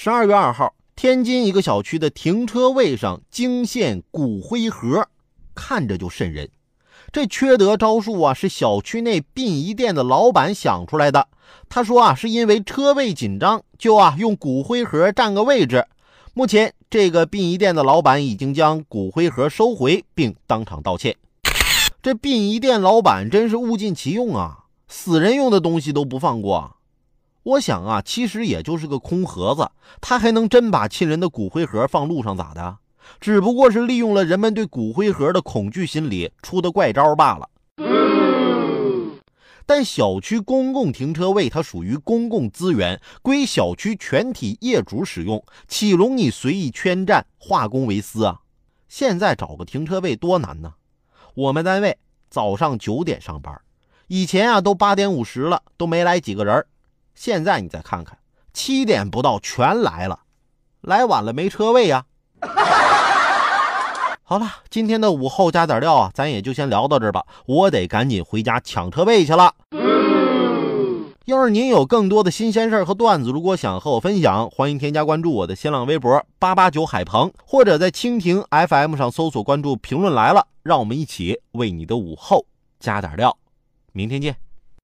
十二月二号，天津一个小区的停车位上惊现骨灰盒，看着就瘆人。这缺德招数啊，是小区内殡仪店的老板想出来的。他说啊，是因为车位紧张，就啊用骨灰盒占个位置。目前，这个殡仪店的老板已经将骨灰盒收回，并当场道歉。这殡仪店老板真是物尽其用啊，死人用的东西都不放过。我想啊，其实也就是个空盒子，他还能真把亲人的骨灰盒放路上咋的？只不过是利用了人们对骨灰盒的恐惧心理出的怪招罢了。但小区公共停车位它属于公共资源，归小区全体业主使用，岂容你随意圈占、化公为私啊？现在找个停车位多难呢？我们单位早上九点上班，以前啊都八点五十了，都没来几个人。现在你再看看，七点不到全来了，来晚了没车位呀。好了，今天的午后加点料啊，咱也就先聊到这儿吧。我得赶紧回家抢车位去了。要是您有更多的新鲜事儿和段子，如果想和我分享，欢迎添加关注我的新浪微博八八九海鹏，或者在蜻蜓 FM 上搜索关注“评论来了”，让我们一起为你的午后加点料。明天见。